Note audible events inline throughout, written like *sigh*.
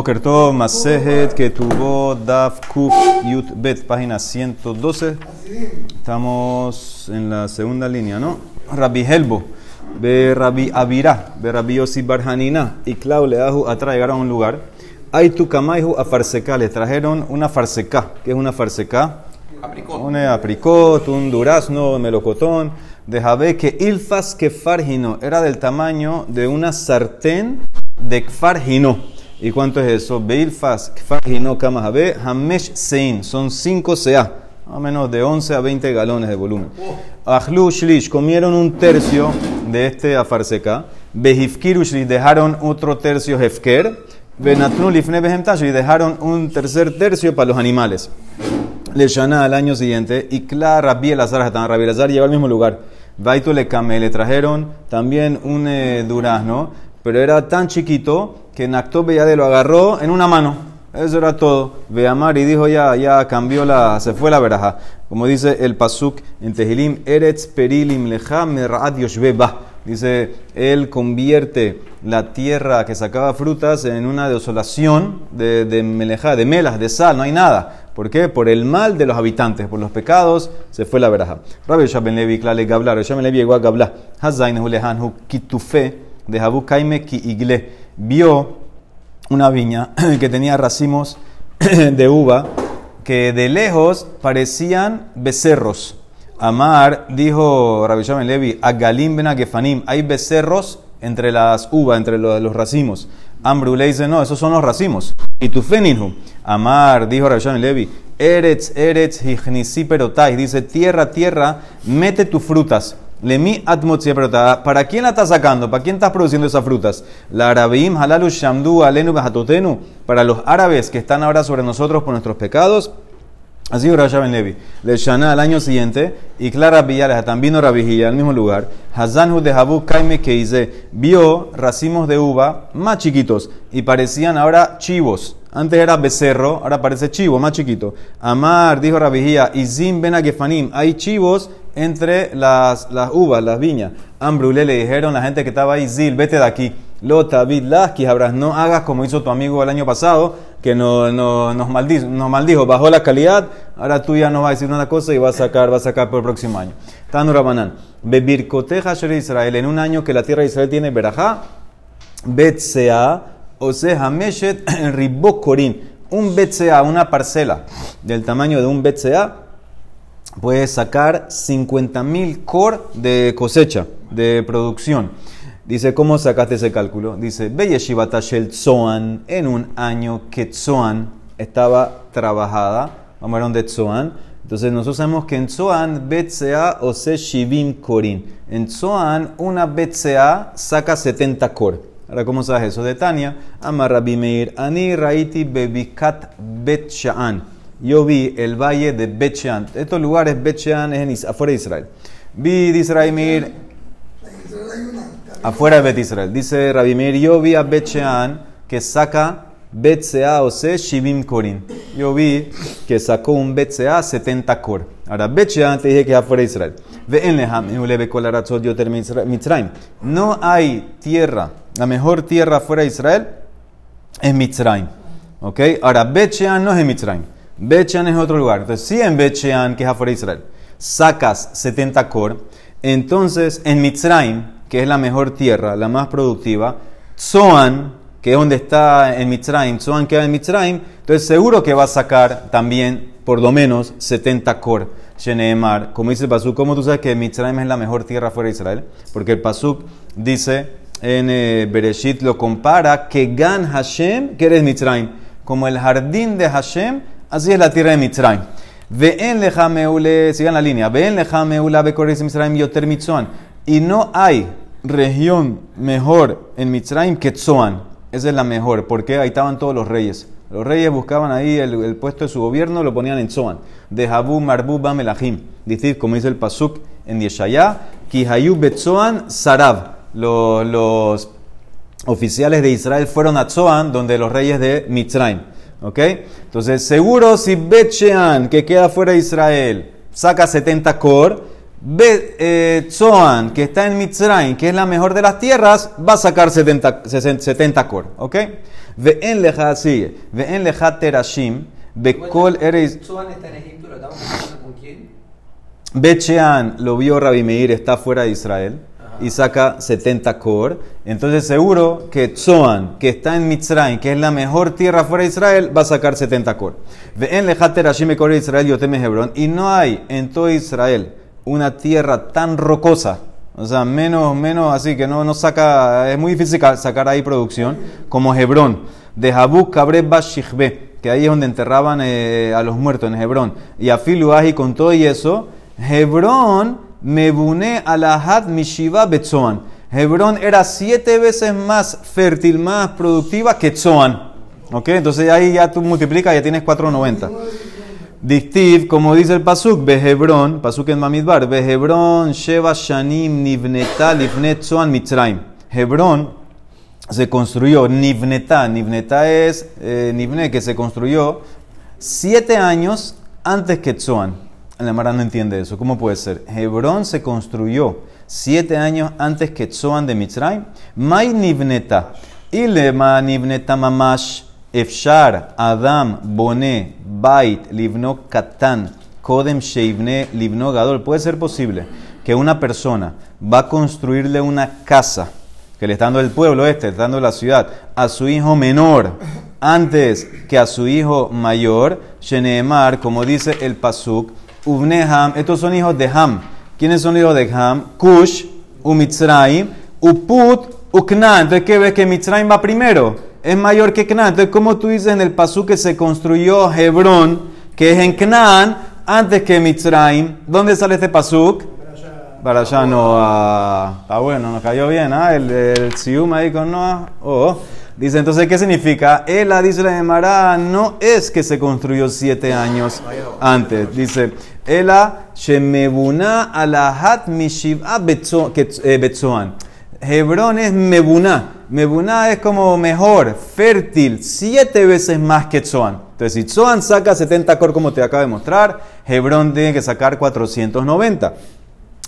Bokerto Masejet que tuvo Daf Kuf Yut Bet, página 112. Estamos en la segunda línea, ¿no? Rabbi Helbo, ve Rabbi Avirá, ve Rabbi Yossi Barjanina y Clau Leahu atrás llegaron a un lugar. Hay tu camaihu a farseca, le trajeron una farseca. ¿Qué es una farseca? Apricot. Un apricot, un durazno, un melocotón. De Javé que ilfas que fargino era del tamaño de una sartén de fargino. ¿Y cuánto es eso? Beilfas kfargino kamahabe hamesh sein. Son 5 CA. Más o menos de 11 a 20 galones de volumen. Ahlu shlish. Comieron un tercio de este afarseca. Behifkiru shlish. Dejaron otro tercio hefker. Benatnu lifne behemtash. Y dejaron un tercer tercio para los animales. Le shana al año siguiente. Y claro, Rabbi Elazar. Rabbi Elazar llegó al mismo lugar. Vaitu le. Le trajeron también un eh, durazno. Pero era tan chiquito que Naktobe ya de lo agarró en una mano. Eso era todo. Veamar y dijo ya, ya cambió la, se fue la veraja. Como dice el pasuk en Tehilim, Eretz perilim leja merad yoshbeba. Dice, él convierte la tierra que sacaba frutas en una desolación de, de melejá, de melas, de sal, no hay nada. ¿Por qué? Por el mal de los habitantes, por los pecados, se fue la veraja. Rabbi Levi, Klale Gabla, Rabbi Shaben Levi llegó a Gabla. Hazain Hulehan Hu Kitufe de Jabu Kaime Ki Igle vio una viña *clears throat* que tenía racimos *clears throat* de uva que de lejos parecían becerros. Amar dijo Rabbi Shaben Levi, a Galim ben Agefanim, hay becerros entre las uvas, entre los, racimos. Ambru le dice, no, esos son los racimos. Y tu feninhu. Amar dijo Rabbi Shaben Levi, Eretz, Eretz, Hichnisi perotai, dice, tierra, tierra, mete tus frutas. ¿Para quién la estás sacando? ¿Para quién estás produciendo esas frutas? La arabim halalu alenu. Para los árabes que están ahora sobre nosotros por nuestros pecados. Así Rabbi Ben Levi. Le shana al año siguiente. Y Clara Villales, vino Rabbi al mismo lugar. Hazanhu de Habu Kaime Keize. Vio racimos de uva más chiquitos. Y parecían ahora chivos. Antes era becerro, ahora parece chivo, más chiquito. Amar, dijo Rabijía, y Zim ben Agefanim, hay chivos entre las, las uvas, las viñas. Ambrule le dijeron la gente que estaba ahí, Zil, vete de aquí. Lota, Laski, habrás, no hagas como hizo tu amigo el año pasado, que no, no, nos, maldijo, nos maldijo, bajó la calidad, ahora tú ya no vas a decir una cosa y vas a sacar, vas a sacar por el próximo año. Tanu Rabanan, Bebirkoteja Israel, en un año que la tierra de Israel tiene verajá, Betsea, o sea, Hameshet *clears throat* Ribokorin, un BCA, una parcela del tamaño de un BCA, puede sacar 50.000 cor de cosecha, de producción. Dice, ¿cómo sacaste ese cálculo? Dice, Beyeshivata Shel Tzoan, en un año que Tzoan estaba trabajada, vamos a ver de Tzoan. Entonces nosotros sabemos que en Tzoan, BCA o se Shivim Korin. En Tzoan, una BCA saca 70 cor. Ahora, ¿cómo sabes eso? De Tania, Amar Rabbi Meir, Ani Raiti Bebikat Bet. Yo vi el valle de Bet. Estos lugares, Bet es en, afuera de Israel. Vi, dice Rabbi Meir, afuera de Bet Israel. Dice Rabbi Meir, yo vi a Bet que saca Sea o se Shivim Korin. Yo vi que sacó un Sea 70 Kor. Ahora, Shean te dije que es afuera de Israel. No hay tierra la mejor tierra fuera de Israel es Mitzrayim. ¿Ok? Ahora, Bechean no es en Mitzrayim. Bechean es otro lugar. Entonces, si en Bechean, que es afuera de Israel, sacas 70 cor, entonces en Mitzrayim, que es la mejor tierra, la más productiva, Tzoan, que es donde está en Mitzrayim, Tzoan queda en Mitzrayim, entonces seguro que va a sacar también por lo menos 70 cor. Sheneemar, como dice el Pasuk, ¿cómo tú sabes que Mitzrayim es la mejor tierra fuera de Israel? Porque el Pasuk dice en eh, Bereshit lo compara que Gan Hashem, que eres Mitzrayim, como el jardín de Hashem, así es la tierra de Mitzrayim. Ve'en leja meule, sigan la línea, ve'en leja meula bekoris Mitzrayim yoter Mitzrayim. Y no hay región mejor en Mitzrayim que Tzoan. Esa es la mejor, porque ahí estaban todos los reyes. Los reyes buscaban ahí el, puesto de su gobierno, lo ponían en Tzoan. De Habu Marbu Melahim. Dice, como dice el Pasuk en Yeshaya, Kihayu Betzoan Sarab los, los oficiales de Israel fueron a Tzoan, donde los reyes de Mitzrayim. ¿Ok? Entonces, seguro si Betchean, que queda fuera de Israel, saca 70 cor, Bet, eh, Tzoan, que está en Mitzrayim, que es la mejor de las tierras, va a sacar 70, 70 cor. ¿Ok? Ve'en leja, sigue. Ve'en leja terashim. Bekol eres. Tzoan está en Egipto, lo estamos con quién? Bechean lo vio Rabbi Meir, está fuera de Israel y saca 70 cor. Entonces seguro que Tzoan, que está en Mitzrayim, que es la mejor tierra fuera de Israel, va a sacar 70 cor. En Lejater Hashim Kor Israel Yoteme Hebrón. Y no hay en todo Israel una tierra tan rocosa, o sea, menos, menos así, que no, no saca, es muy difícil ca- sacar ahí producción, como Hebrón. De Jabuk Kabre Bashichbe, que ahí es donde enterraban eh, a los muertos en Hebrón. Y a Filuaji con todo y eso, Hebrón mebune alahat mishiva betzoan. Hebrón era siete veces más fértil, más productiva que Tzoan. ¿Ok? Entonces ahí ya tú multiplicas, ya tienes 490. Distiv, como dice el Pasuk, Behebrón, Pasuk en Mamidbar, Behebrón, Sheva Shanim, Nivneta, Livnet, Tzoan, Mitzrayim. Hebrón se construyó, Nivneta, Nivneta es eh, Nivne, que se construyó siete años antes que Tzoan. La Mara no entiende eso. ¿Cómo puede ser? Hebrón se construyó siete años antes que Tzoan de Mitzrayim. Mai Nivneta. Ilema Nivneta Mamash. Efshar, Adam, Boné, Bait, Livno, Katan, Kodem, Sheivne, Livno, Gadol. Puede ser posible que una persona va a construirle una casa que le está dando el pueblo este, le está dando la ciudad, a su hijo menor antes que a su hijo mayor, Sheneemar, como dice el Pasuk, Uvne Ham, estos son hijos de Ham. ¿Quiénes son hijos de Ham? Cush, Umitzraim, Uput, Uknan. Entonces, ¿qué ves que Mitzrayim va primero? Es mayor que Canaán. Entonces, ¿cómo tú dices en el Pasuk que se construyó Hebrón, que es en Canaán, antes que Mitzrayim? ¿Dónde sale este Pasuk? Para allá Noah. Está bueno, nos cayó bien, ¿ah? El, el ahí con Noah. Oh. Dice, entonces, ¿qué significa? Ela, dice la Gemara, no es que se construyó siete años antes. Dice, Ela, Shemebuna alahat mishiv'a betzoan. Hebrón es Mebuná. Mebuná es como mejor, fértil, siete veces más que Tzoan. Entonces, si Tzoan saca 70 cor, como te acabo de mostrar, Hebrón tiene que sacar 490.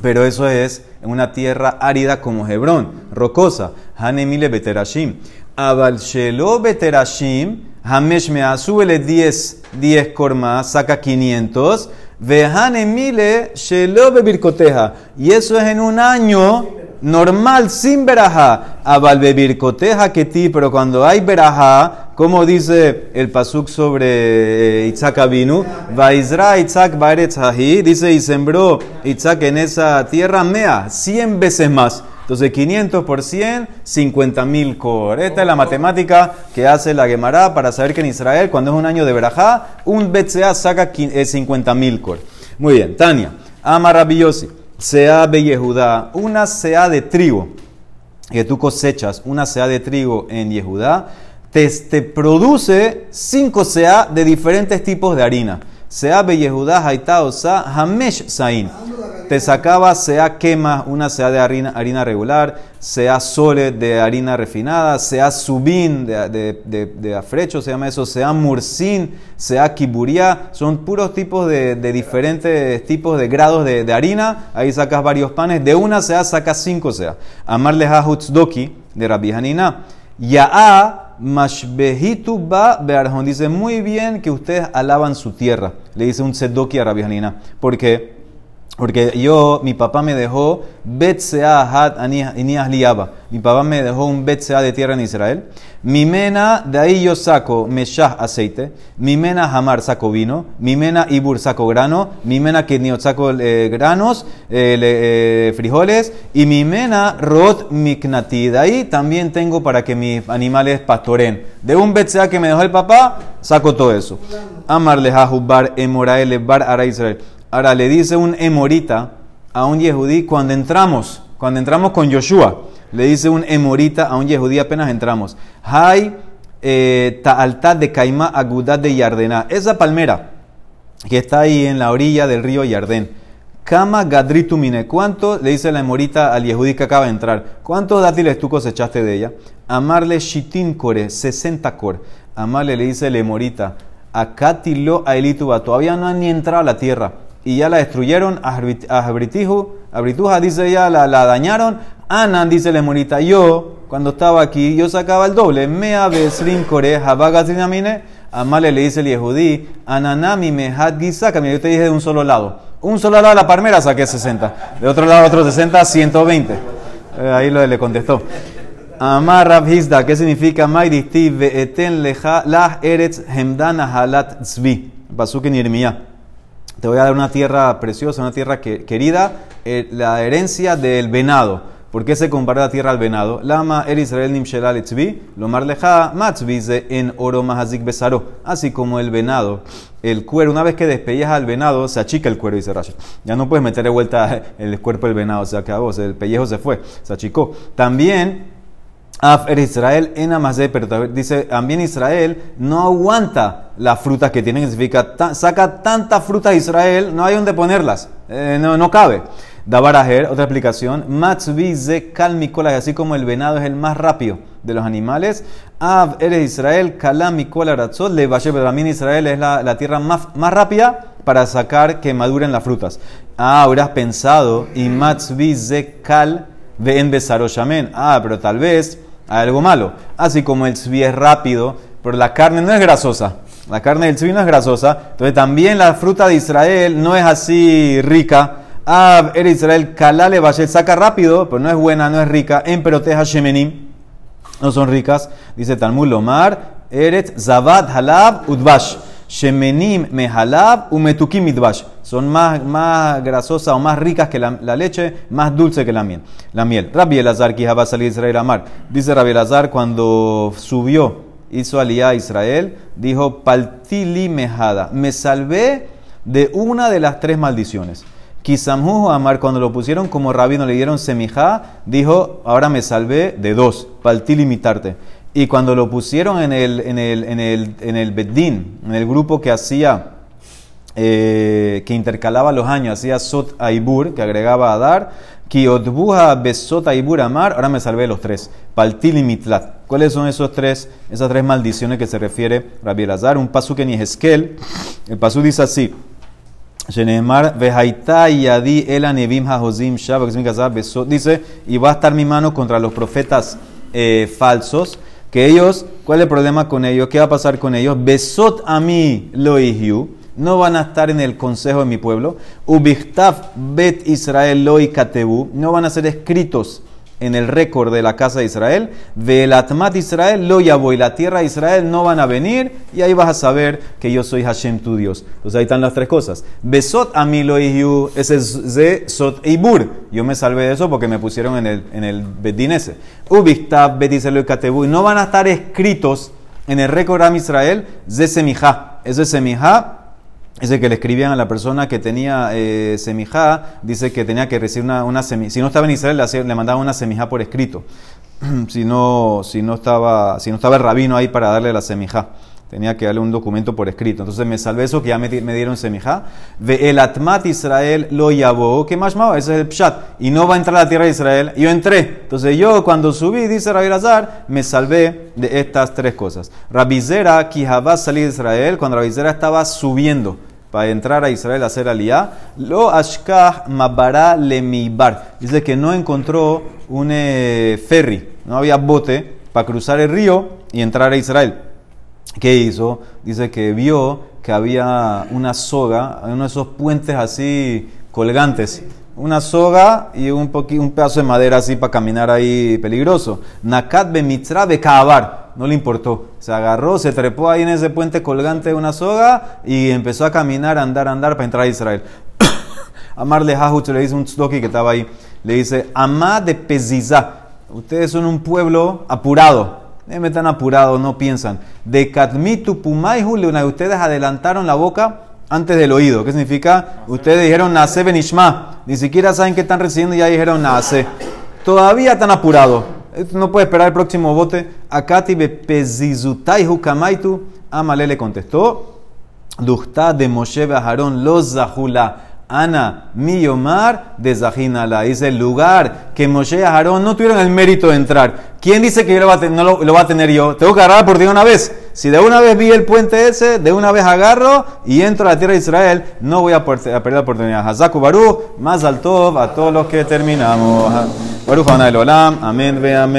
Pero eso es una tierra árida como Hebrón, rocosa. Hanemile beterashim. Abal shelo beterashim. Hamesh mea, súbele 10, 10 cor más, saca 500. Vehanemile shelo bebircoteja. Y eso es en un año normal, sin verajá. Abal bebircoteja que ti, pero cuando hay verajá, como dice el pasuk sobre eh, Isaac Avinu, Vaizra Isaac Baeretz Hahi, dice y sembró Isaac en esa tierra mea, 100 veces más. Entonces 500 por 100, 50 mil cor. Esta es la matemática que hace la Gemara para saber que en Israel, cuando es un año de verajá, un BCA saca 50 mil cor. Muy bien, Tania, Ama Rabiosi, Sea Yehudá, una sea de trigo que tú cosechas una sea de trigo en Yehudá, te, te produce cinco sea de diferentes tipos de harina. Sea Yehudá, Haitá, Osa, Hamesh Sain. Te sacaba sea quema, una sea de harina, harina regular, sea sole de harina refinada, sea subin de, de, de, afrecho, se llama eso, sea mursin, sea kiburia, son puros tipos de, diferentes tipos de grados de, harina. Ahí sacas varios panes, de una sea sacas cinco sea. Amarle Doki de Rabbi Hanina. Ya'a mashbehitu ba. Dice muy bien que ustedes alaban su tierra. Le dice un tzedoki a Rabbi Hanina. ¿Por qué? Porque yo, mi papá me dejó Betsea Hat Inias Liaba. Mi papá me dejó un Betsea de tierra en Israel. Mi mena, de ahí yo saco Meshah aceite. Mi mena Hamar saco vino. Mi mena Ibur saco grano. Mi mena Kedniot saco eh, granos, eh, eh, frijoles. Y mi mena Rot Miknati. De ahí también tengo para que mis animales pastoren. De un Betsea que me dejó el papá, saco todo eso. Amar lehahu bar emoraele bar ara Israel. Ahora le dice un emorita a un yehudí cuando entramos, cuando entramos con Yoshua, le dice un emorita a un yehudí apenas entramos. Hay eh, ta'altad de Caimá agudad de Yardená. Esa palmera que está ahí en la orilla del río Yardén. Kama gadritu mine. ¿Cuánto le dice la emorita al yehudí que acaba de entrar? ¿Cuántos dátiles tú cosechaste de ella? Amarle shitin core, 60 cor. Amarle le dice la emorita. Acatilo a Elituba. Todavía no han ni entrado a la tierra. Y ya la destruyeron. Abrituja dice ya, la, la dañaron Anan dice la morita, yo, cuando estaba aquí, yo sacaba el doble. Mea besrin kore, habagazrinamine. Amale le dice el yehudí, ananami mehad gisaka. Mira, yo te dije de un solo lado. Un solo lado de la palmera saqué 60. De otro lado, otro 60, 120. Eh, ahí lo, le contestó. Amar Rav Hizda, ¿qué significa? Maiditi ve'eten leja lah eretz hemdana halat tzvi. Pasuk en Irmiyah. Te voy a dar una tierra preciosa, una tierra que, querida, eh, la herencia del venado. ¿Por qué se compara la tierra al venado? Lama er Israel nimshelal etzvi, lomar leja matzvize en oro mahazik besaro. Así como el venado, el cuero, una vez que despellejas al venado, se achica el cuero, dice Rashi. Ya no puedes meter de vuelta el cuerpo del venado, se acabó, el pellejo se fue, se achicó. También Af er Israel en Amazé, pero dice, también Israel no aguanta las frutas que tienen, significa, saca tantas frutas Israel, no hay donde ponerlas, eh, no, no cabe. Dabarajer, otra explicación, Matzvi ze kalmikola, así como el venado es el más rápido de los animales, Av eres Israel, kalamikola ratzot, le pero también Israel es la, tierra más, más rápida para sacar que maduren las frutas. Ah, habrás pensado, y Matzvi ze kal en besaroshamen. Ah, pero tal vez algo malo. Así como el tzvi es rápido, pero la carne no es grasosa. La carne del tzvi no es grasosa. Entonces también la fruta de Israel no es así rica Ah, era Israel, Kalale Bashet, saca rápido, pero no es buena, no es rica. En Peroteja Shemenim, no son ricas. Dice Talmud Lomar, Eret Zavat Halab Udbash. Shemenim Mehalab Umetukim Idbash. Son más, más grasosas o más ricas que la, leche, más dulce que la miel. La miel. Rabbi Elazar, va a salir Israel Amar. Dice Rabbi Elazar, cuando subió, hizo aliyah a Israel, dijo, Paltili Mejada. Me salvé de una de las tres maldiciones. Kisamhu Amar, cuando lo pusieron como rabino, le dieron semijá, dijo, ahora me salvé de dos, para limitarte. Y cuando lo pusieron en el, en el, en el, en el Beddin, en el grupo que hacía, eh, que intercalaba los años, hacía Sot Aibur, que agregaba a dar, Kiotbuha Besot Aibur Amar, ahora me salvé de los tres, Paltilimitlat. ¿Cuáles son esos tres, esas tres maldiciones que se refiere Rabbi Elazar? Un pasu que ni Esquel, el pasu dice así, dice, y va a estar mi mano contra los profetas eh, falsos, que ellos, ¿cuál es el problema con ellos? ¿Qué va a pasar con ellos? Besot a mí lo no van a estar en el consejo de mi pueblo. Ubichtaf bet Israel lo no van a ser escritos en el récord de la casa de Israel, Velatmat Israel lo y la tierra de Israel no van a venir, y ahí vas a saber que yo soy Hashem tu Dios. Entonces ahí están las tres cosas. Besot a mí lo ese es de Sot Eibur. Yo me salvé de eso porque me pusieron en el, en el Bedín ese. Ubistab, Betiselo y no van a estar escritos en el récord de Israel, ze Semijá. Ese Semijá ese que le escribían a la persona que tenía eh, semijá, dice que tenía que recibir una, una semijá. Si no estaba en Israel, le, mandaban una semijá por escrito. *clears throat* si, no, si, no estaba, si no estaba el rabino ahí para darle la semijá. Tenía que darle un documento por escrito. Entonces me salvé eso que ya me, dieron semijá. Ve el atmat Israel lo yabó. ¿Qué más? Ese es el pshat. Y no va a entrar a la tierra de Israel. Yo entré. Entonces yo cuando subí, dice Rabbi Lazar, me salvé de estas tres cosas. Rabizera, Kijabá salí de Israel. Cuando Rabizera estaba subiendo para entrar a Israel a hacer aliyah, lo ashkah mabara lemibar. Dice que no encontró un eh, ferry, no había bote para cruzar el río y entrar a Israel. ¿Qué hizo? Dice que vio que había una soga, uno de esos puentes así colgantes. Una soga y un, un pedazo de madera así para caminar ahí peligroso. Nakat be mitra be no le importó. Se agarró, se trepó ahí en ese puente colgante de una soga y empezó a caminar, andar, andar para entrar a Israel. *coughs* Amar le le dice un tzdoki que estaba ahí, le dice, Amá de Peziza, ustedes son un pueblo apurado. me tan apurado, no piensan. De Katmitu Pumayhu, ustedes adelantaron la boca antes del oído. ¿Qué significa? Ustedes dijeron Nace Benishma. Ni siquiera saben qué están recibiendo y ya dijeron Nace. Todavía están apurados no puede esperar el próximo bote. Akati bepezizutai hukamaitu. Amale le contestó. Duhta de Moshe Aharón los zahula. Ana, mi Omar de Zahinala. Dice el lugar que Moshe y Aarón no tuvieron el mérito de entrar. ¿Quién dice que yo lo va a no lo, va a tener yo? Tengo que agarrar por de una vez. Si de una vez vi el puente ese, de una vez agarro y entro a la tierra de Israel, no voy a, perder la oportunidad. Hazaku Baru, más alto a todos los que terminamos. ברוך ה' לעולם, אמן ואמן.